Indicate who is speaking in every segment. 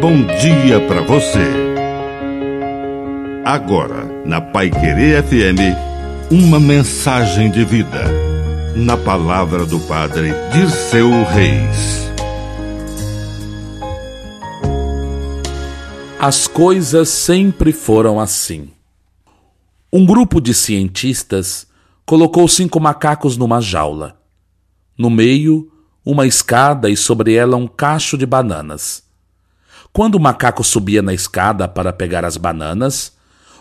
Speaker 1: bom dia para você. Agora, na Pai Querer FM, uma mensagem de vida. Na palavra do Padre Dirceu Reis.
Speaker 2: As coisas sempre foram assim. Um grupo de cientistas colocou cinco macacos numa jaula. No meio, uma escada e sobre ela um cacho de bananas. Quando o macaco subia na escada para pegar as bananas,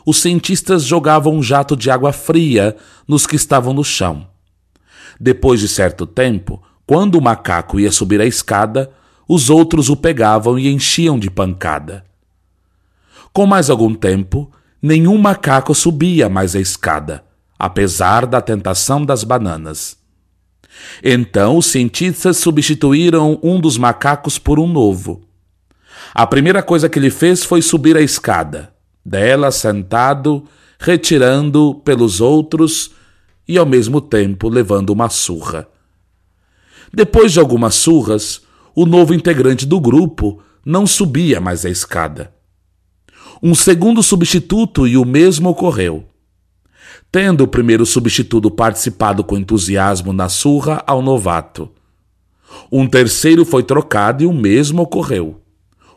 Speaker 2: os cientistas jogavam um jato de água fria nos que estavam no chão. Depois de certo tempo, quando o macaco ia subir a escada, os outros o pegavam e enchiam de pancada. Com mais algum tempo, nenhum macaco subia mais a escada, apesar da tentação das bananas. Então os cientistas substituíram um dos macacos por um novo. A primeira coisa que ele fez foi subir a escada, dela sentado, retirando pelos outros e ao mesmo tempo levando uma surra. Depois de algumas surras, o novo integrante do grupo não subia mais a escada. Um segundo substituto e o mesmo ocorreu. Tendo o primeiro substituto participado com entusiasmo na surra ao novato. Um terceiro foi trocado e o mesmo ocorreu.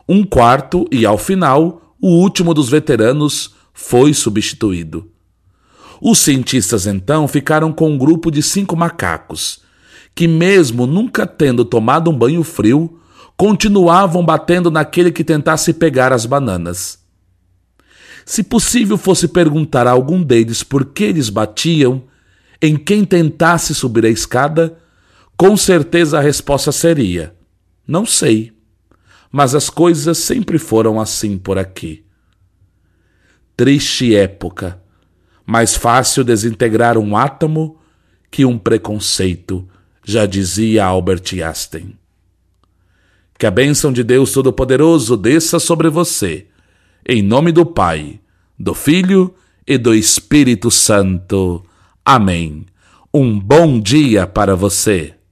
Speaker 2: Um quarto e, ao final, o último dos veteranos foi substituído. Os cientistas então ficaram com um grupo de cinco macacos, que, mesmo nunca tendo tomado um banho frio, continuavam batendo naquele que tentasse pegar as bananas. Se possível fosse perguntar a algum deles por que eles batiam, em quem tentasse subir a escada, com certeza a resposta seria: Não sei mas as coisas sempre foram assim por aqui. Triste época, mais fácil desintegrar um átomo que um preconceito, já dizia Albert Einstein. Que a bênção de Deus Todo-Poderoso desça sobre você, em nome do Pai, do Filho e do Espírito Santo. Amém. Um bom dia para você.